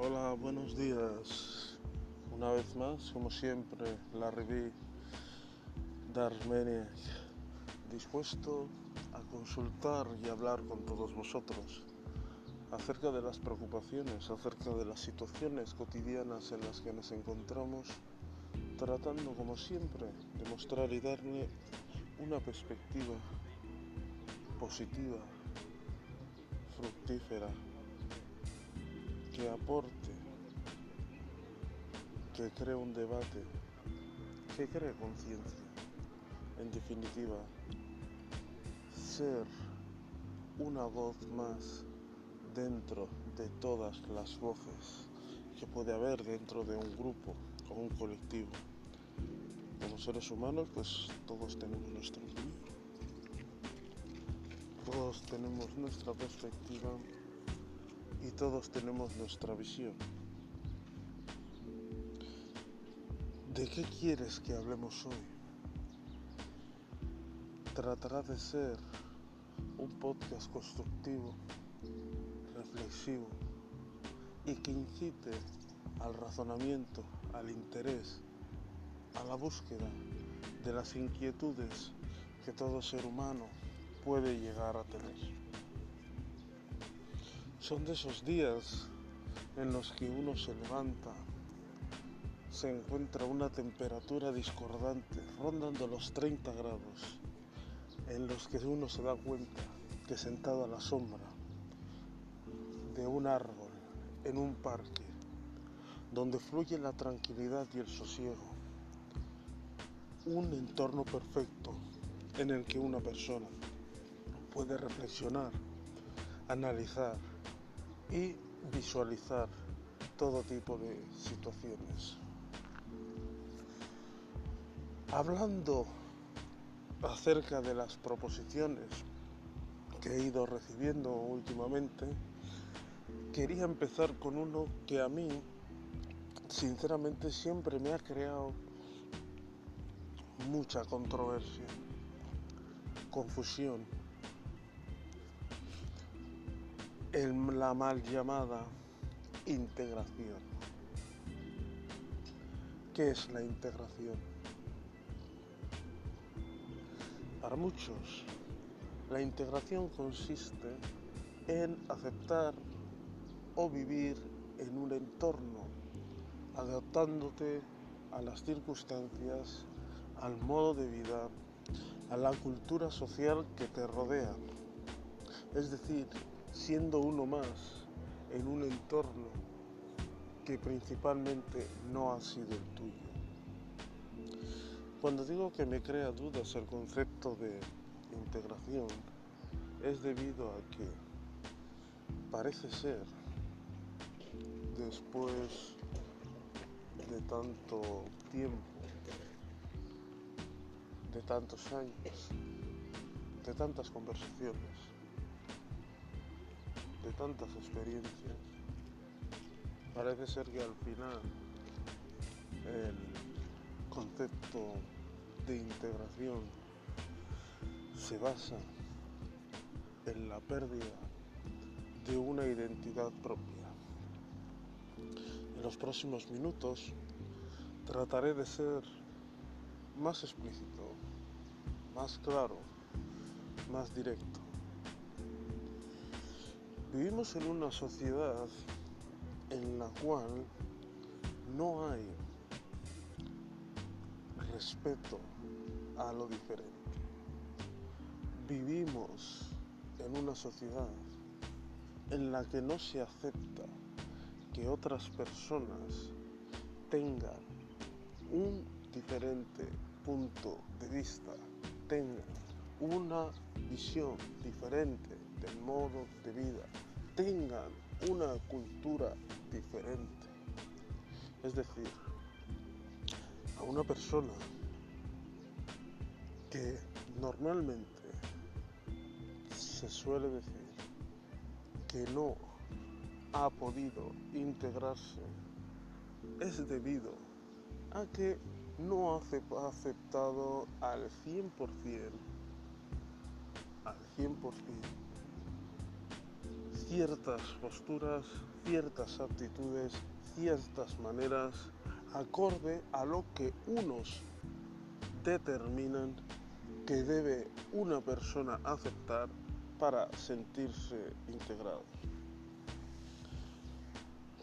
Hola, buenos días. Una vez más, como siempre, la reví de Armenia, dispuesto a consultar y hablar con todos vosotros acerca de las preocupaciones, acerca de las situaciones cotidianas en las que nos encontramos, tratando como siempre de mostrar y darle una perspectiva positiva, fructífera, que aporte, que cree un debate, que cree conciencia. En definitiva, ser una voz más dentro de todas las voces que puede haber dentro de un grupo o un colectivo. Como seres humanos, pues todos tenemos nuestra opinión. Todos tenemos nuestra perspectiva y todos tenemos nuestra visión. ¿De qué quieres que hablemos hoy? Tratará de ser un podcast constructivo, reflexivo y que incite al razonamiento, al interés, a la búsqueda de las inquietudes que todo ser humano puede llegar a tener. Son de esos días en los que uno se levanta, se encuentra una temperatura discordante, rondando los 30 grados, en los que uno se da cuenta que sentado a la sombra de un árbol en un parque, donde fluye la tranquilidad y el sosiego, un entorno perfecto en el que una persona puede reflexionar, analizar, y visualizar todo tipo de situaciones. Hablando acerca de las proposiciones que he ido recibiendo últimamente, quería empezar con uno que a mí, sinceramente, siempre me ha creado mucha controversia, confusión en la mal llamada integración. ¿Qué es la integración? Para muchos, la integración consiste en aceptar o vivir en un entorno, adaptándote a las circunstancias, al modo de vida, a la cultura social que te rodea. Es decir, siendo uno más en un entorno que principalmente no ha sido el tuyo. Cuando digo que me crea dudas el concepto de integración, es debido a que parece ser, después de tanto tiempo, de tantos años, de tantas conversaciones, tantas experiencias, parece ser que al final el concepto de integración se basa en la pérdida de una identidad propia. En los próximos minutos trataré de ser más explícito, más claro, más directo. Vivimos en una sociedad en la cual no hay respeto a lo diferente. Vivimos en una sociedad en la que no se acepta que otras personas tengan un diferente punto de vista, tengan una visión diferente del modo de vida, tengan una cultura diferente. Es decir, a una persona que normalmente se suele decir que no ha podido integrarse es debido a que no ha aceptado al 100%, al 100%, ciertas posturas, ciertas actitudes, ciertas maneras, acorde a lo que unos determinan que debe una persona aceptar para sentirse integrado.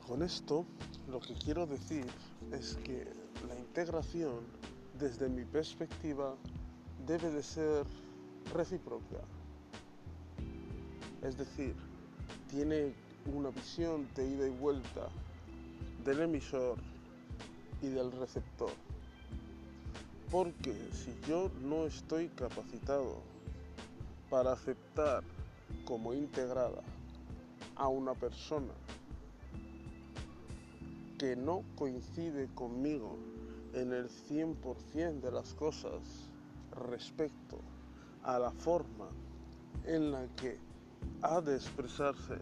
Con esto lo que quiero decir es que la integración desde mi perspectiva debe de ser recíproca. Es decir, tiene una visión de ida y vuelta del emisor y del receptor. Porque si yo no estoy capacitado para aceptar como integrada a una persona que no coincide conmigo en el 100% de las cosas respecto a la forma en la que ha de expresarse,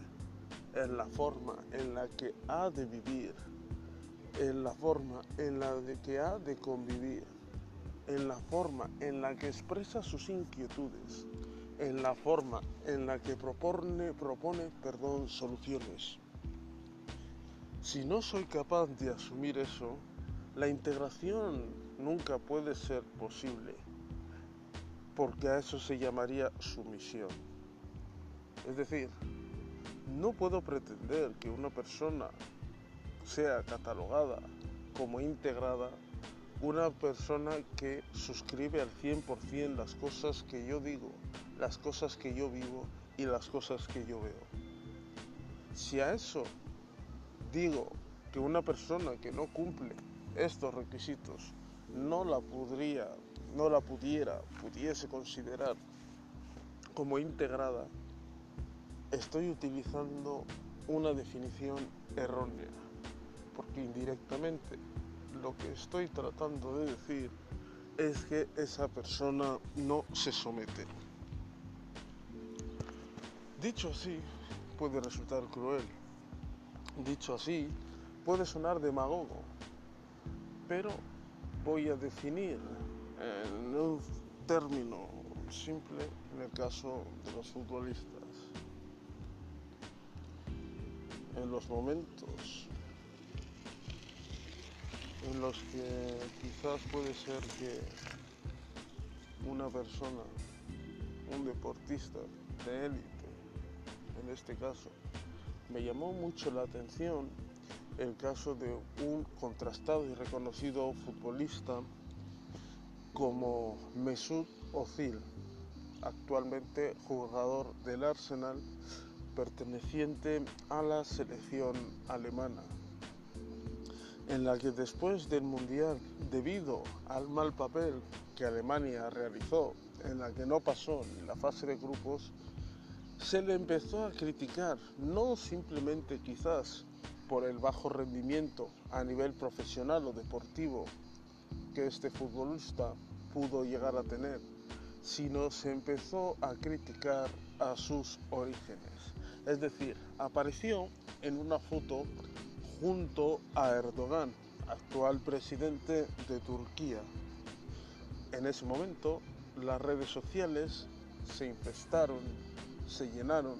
en la forma en la que ha de vivir, en la forma en la que ha de convivir, en la forma en la que expresa sus inquietudes, en la forma en la que propone, propone perdón, soluciones. Si no soy capaz de asumir eso, la integración nunca puede ser posible, porque a eso se llamaría sumisión. Es decir, no puedo pretender que una persona sea catalogada como integrada una persona que suscribe al 100% las cosas que yo digo, las cosas que yo vivo y las cosas que yo veo. Si a eso digo que una persona que no cumple estos requisitos no la podría, no la pudiera, pudiese considerar como integrada, estoy utilizando una definición errónea, porque indirectamente lo que estoy tratando de decir es que esa persona no se somete. Dicho así, puede resultar cruel. Dicho así, puede sonar demagogo. Pero voy a definir en un término simple en el caso de los futbolistas. En los momentos en los que quizás puede ser que una persona, un deportista de élite, en este caso, me llamó mucho la atención el caso de un contrastado y reconocido futbolista como Mesut Özil, actualmente jugador del Arsenal, perteneciente a la selección alemana en la que después del Mundial, debido al mal papel que Alemania realizó, en la que no pasó en la fase de grupos, se le empezó a criticar, no simplemente quizás por el bajo rendimiento a nivel profesional o deportivo que este futbolista pudo llegar a tener, sino se empezó a criticar a sus orígenes. Es decir, apareció en una foto junto a Erdogan, actual presidente de Turquía. En ese momento las redes sociales se infestaron, se llenaron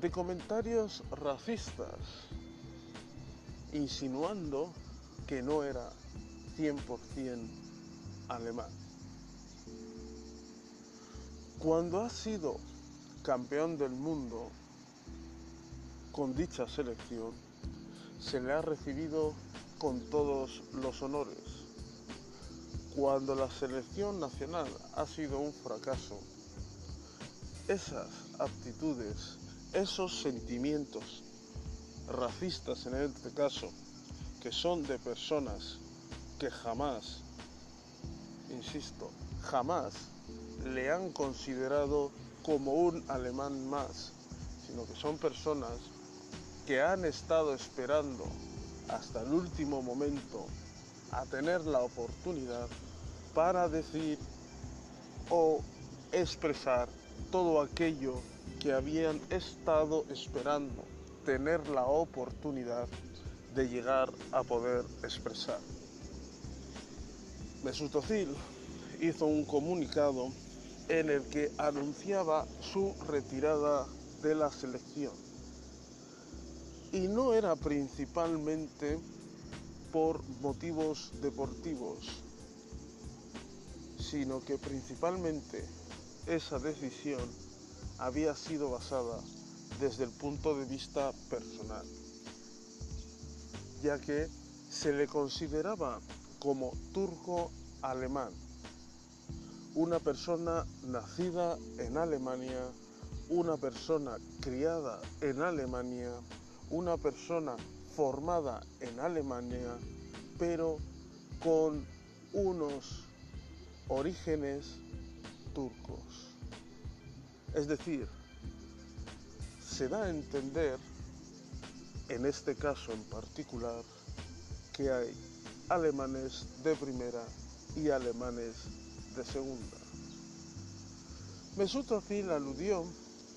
de comentarios racistas, insinuando que no era 100% alemán. Cuando ha sido campeón del mundo con dicha selección, se le ha recibido con todos los honores. Cuando la selección nacional ha sido un fracaso, esas actitudes, esos sentimientos racistas en este caso, que son de personas que jamás, insisto, jamás le han considerado como un alemán más, sino que son personas que han estado esperando hasta el último momento a tener la oportunidad para decir o expresar todo aquello que habían estado esperando tener la oportunidad de llegar a poder expresar. Mesut Özil hizo un comunicado en el que anunciaba su retirada de la selección Y no era principalmente por motivos deportivos, sino que principalmente esa decisión había sido basada desde el punto de vista personal, ya que se le consideraba como turco alemán, una persona nacida en Alemania, una persona criada en Alemania, una persona formada en Alemania, pero con unos orígenes turcos. Es decir, se da a entender, en este caso en particular, que hay alemanes de primera y alemanes de segunda. Mesut Özil aludió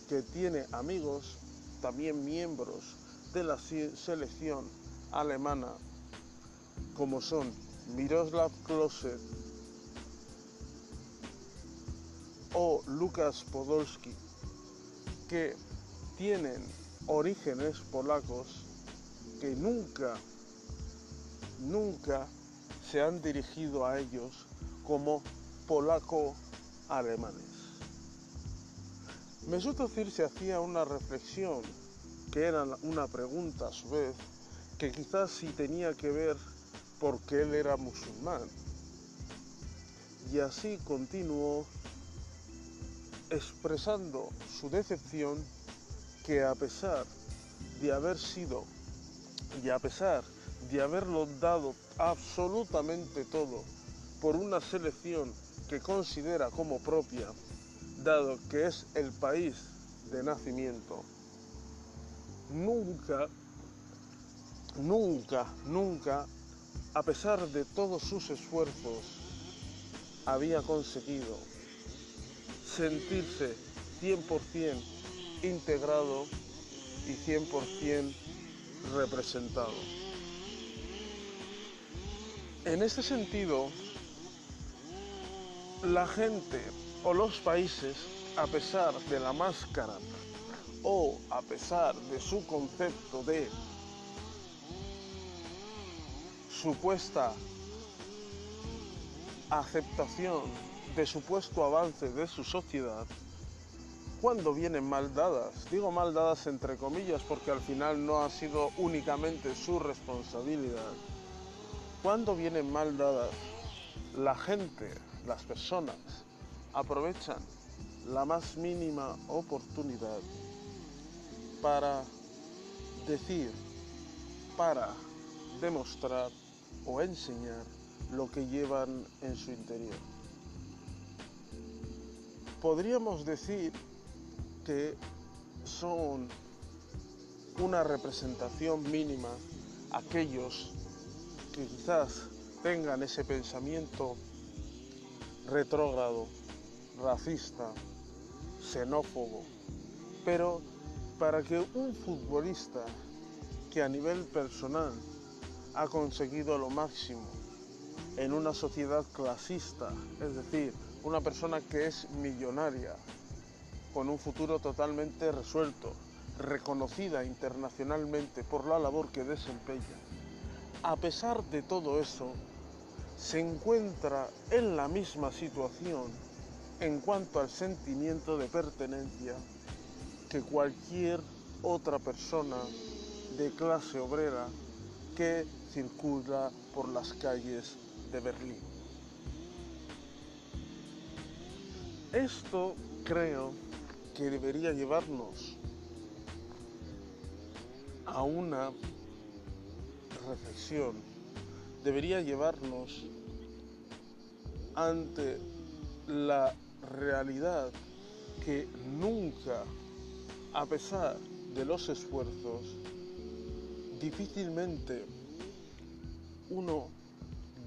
que tiene amigos, también miembros de la selección alemana, como son Miroslav Klose o Lukas Podolski, que tienen orígenes polacos que nunca, nunca se han dirigido a ellos como polaco-alemanes. Mesut Özil se hacía una reflexión, que era una pregunta a su vez, que quizás sí tenía que ver porque él era musulmán. Y así continuó expresando su decepción que a pesar de haber sido y a pesar de haberlo dado absolutamente todo por una selección que considera como propia, dado que es el país de nacimiento, nunca, nunca, nunca, a pesar de todos sus esfuerzos, había conseguido sentirse 100% integrado y 100% representado. En este sentido, la gente o los países, a pesar de la máscara o a pesar de su concepto de supuesta aceptación, de supuesto avance de su sociedad, cuando vienen mal dadas. Digo mal dadas entre comillas porque al final no ha sido únicamente su responsabilidad. Cuando vienen mal dadas, la gente, las personas, aprovechan la más mínima oportunidad para decir, para demostrar o enseñar lo que llevan en su interior. Podríamos decir que son una representación mínima aquellos que quizás tengan ese pensamiento retrógrado, racista, xenófobo, pero para que un futbolista que a nivel personal ha conseguido lo máximo en una sociedad clasista, es decir, una persona que es millonaria, con un futuro totalmente resuelto, reconocida internacionalmente por la labor que desempeña, a pesar de todo eso, se encuentra en la misma situación en cuanto al sentimiento de pertenencia que cualquier otra persona de clase obrera que circula por las calles de Berlín. Esto creo que debería llevarnos a una reflexión, debería llevarnos ante la realidad que nunca, a pesar de los esfuerzos, difícilmente uno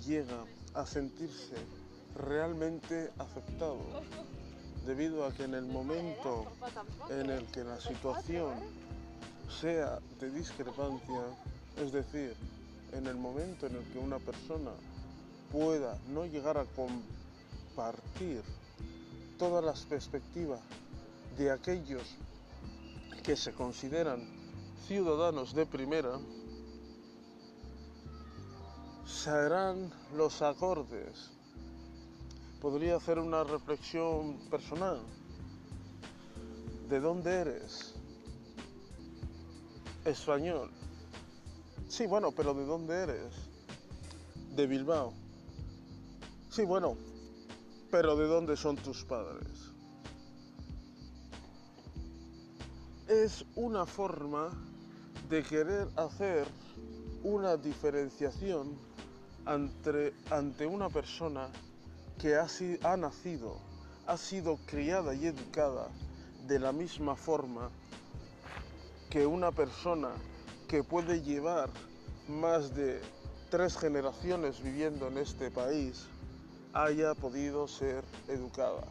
llega a sentirse realmente aceptado debido a que en el momento en el que la situación sea de discrepancia, es decir, en el momento en el que una persona pueda no llegar a compartir todas las perspectivas de aquellos que se consideran ciudadanos de primera, se harán los acordes. Podría hacer una reflexión personal. ¿De dónde eres? Español. Sí, bueno, pero ¿de dónde eres? De Bilbao. Sí, bueno, pero ¿de dónde son tus padres? Es una forma de querer hacer una diferenciación ante, ante una persona que ha, ha nacido, ha sido criada y educada de la misma forma que una persona que puede llevar más de tres generaciones viviendo en este país haya podido ser educada.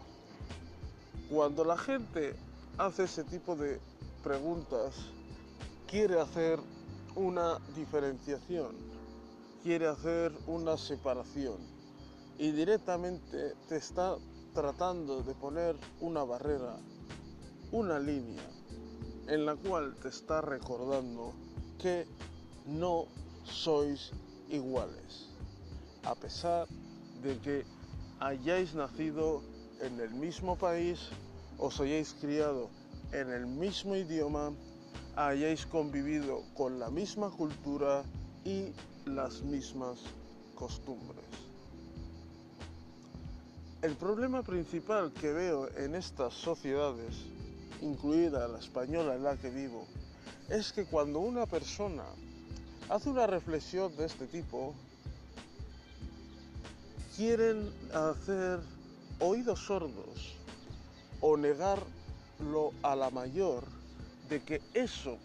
Cuando la gente hace ese tipo de preguntas, quiere hacer una diferenciación, quiere hacer una separación y directamente te está tratando de poner una barrera, una línea en la cual te está recordando que no sois iguales, a pesar de que hayáis nacido en el mismo país, os hayáis criado en el mismo idioma, hayáis convivido con la misma cultura y las mismas costumbres. El problema principal que veo en estas sociedades, incluida la española en la que vivo, es que cuando una persona hace una reflexión de este tipo, quieren hacer oídos sordos o negarlo a la mayor de que eso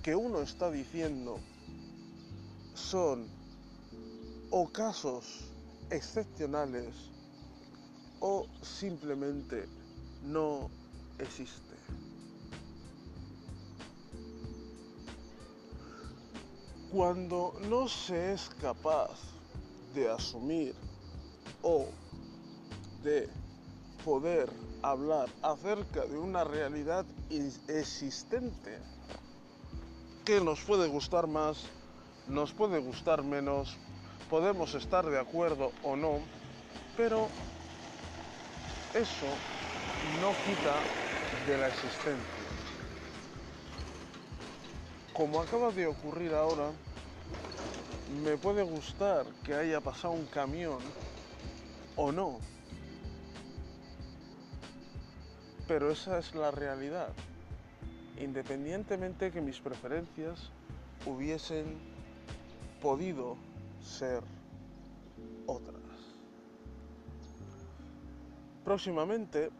que uno está diciendo son o casos excepcionales o simplemente no existe. Cuando no se es capaz de asumir o de poder hablar acerca de una realidad existente que nos puede gustar más, nos puede gustar menos, podemos estar de acuerdo o no, pero eso no quita de la existencia. Como acaba de ocurrir ahora, me puede gustar que haya pasado un camión o no, pero esa es la realidad, independientemente que mis preferencias hubiesen podido ser otras. Próximamente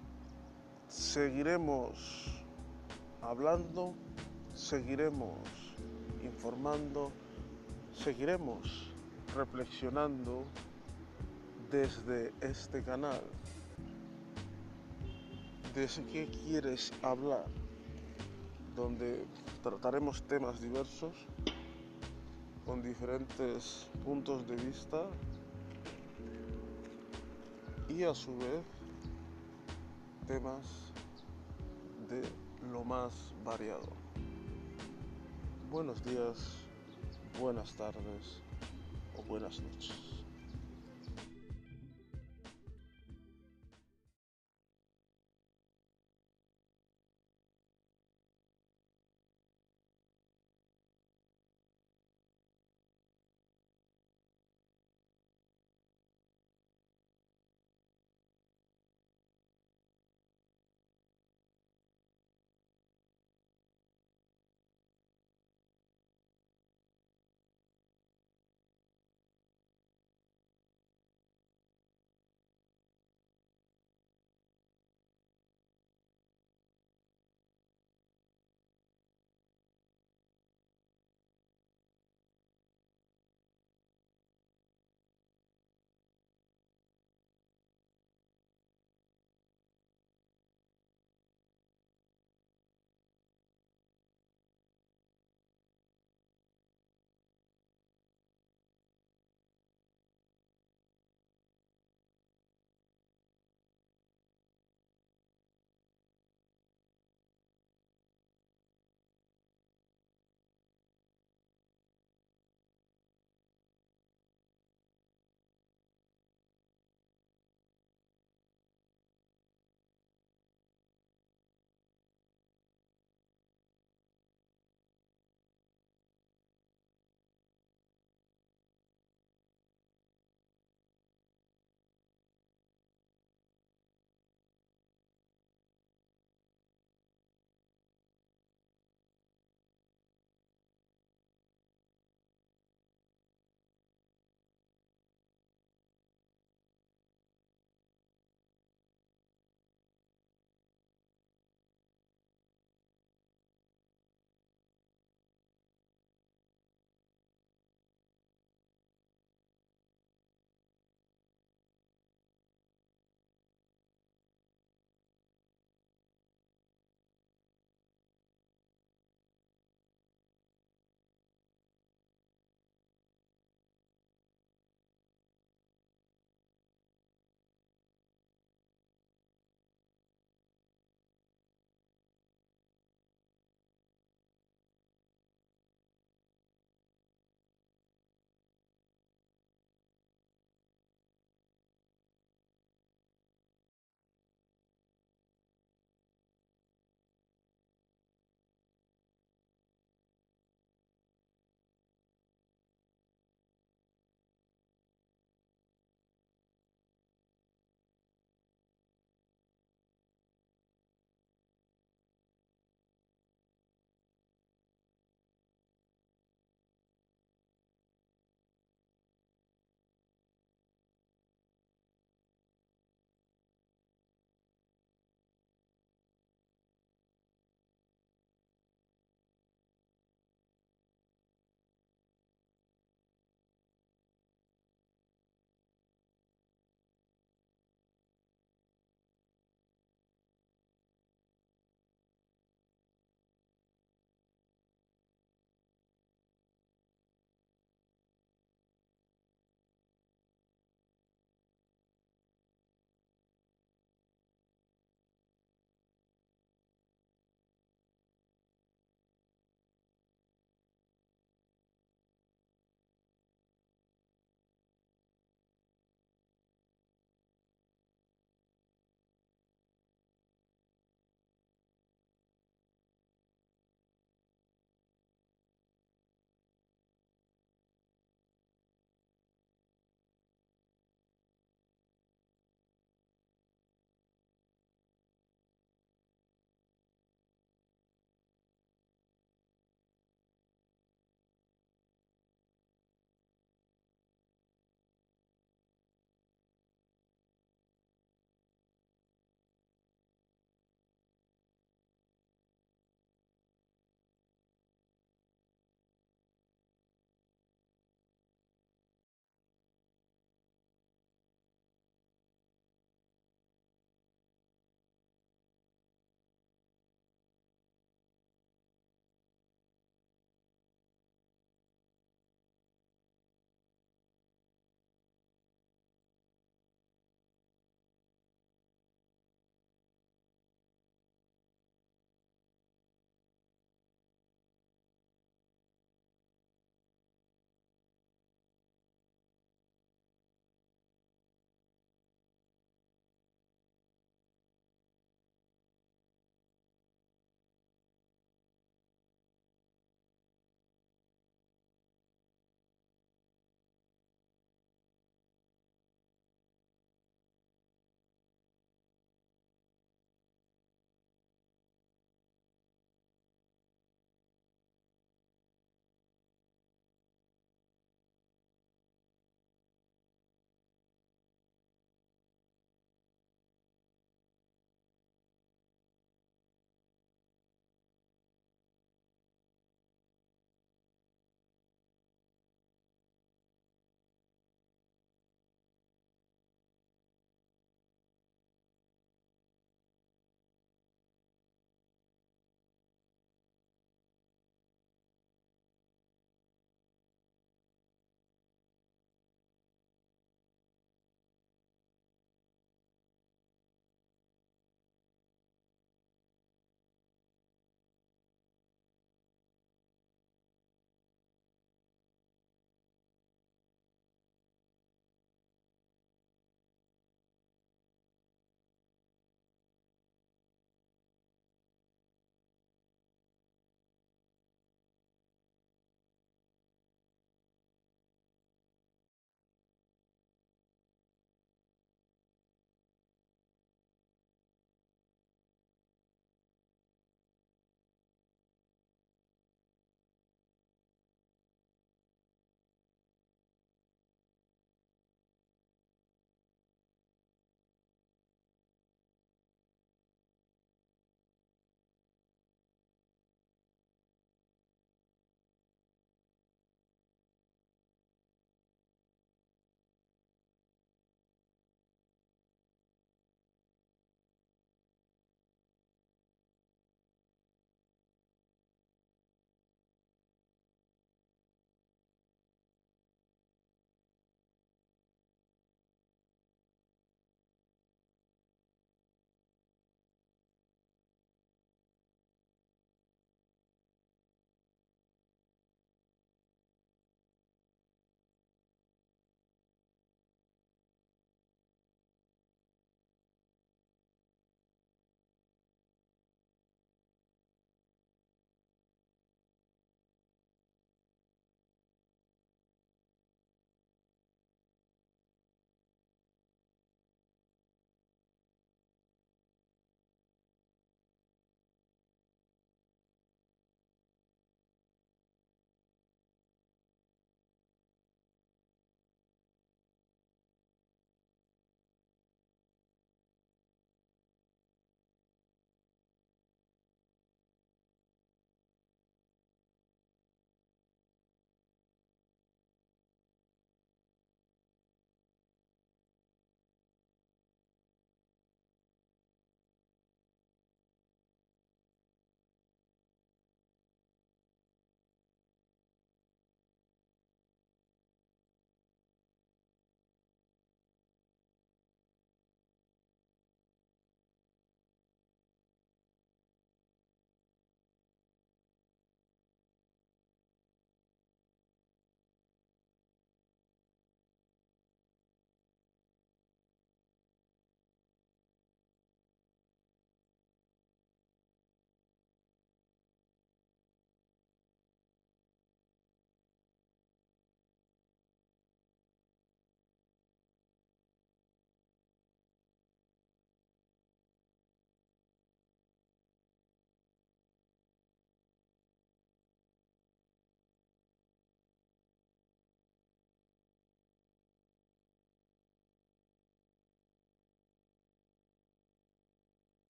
seguiremos hablando, seguiremos informando, seguiremos reflexionando desde este canal de qué quieres hablar, donde trataremos temas diversos con diferentes puntos de vista y a su vez temas de lo más variado. Buenos días, buenas tardes o buenas noches.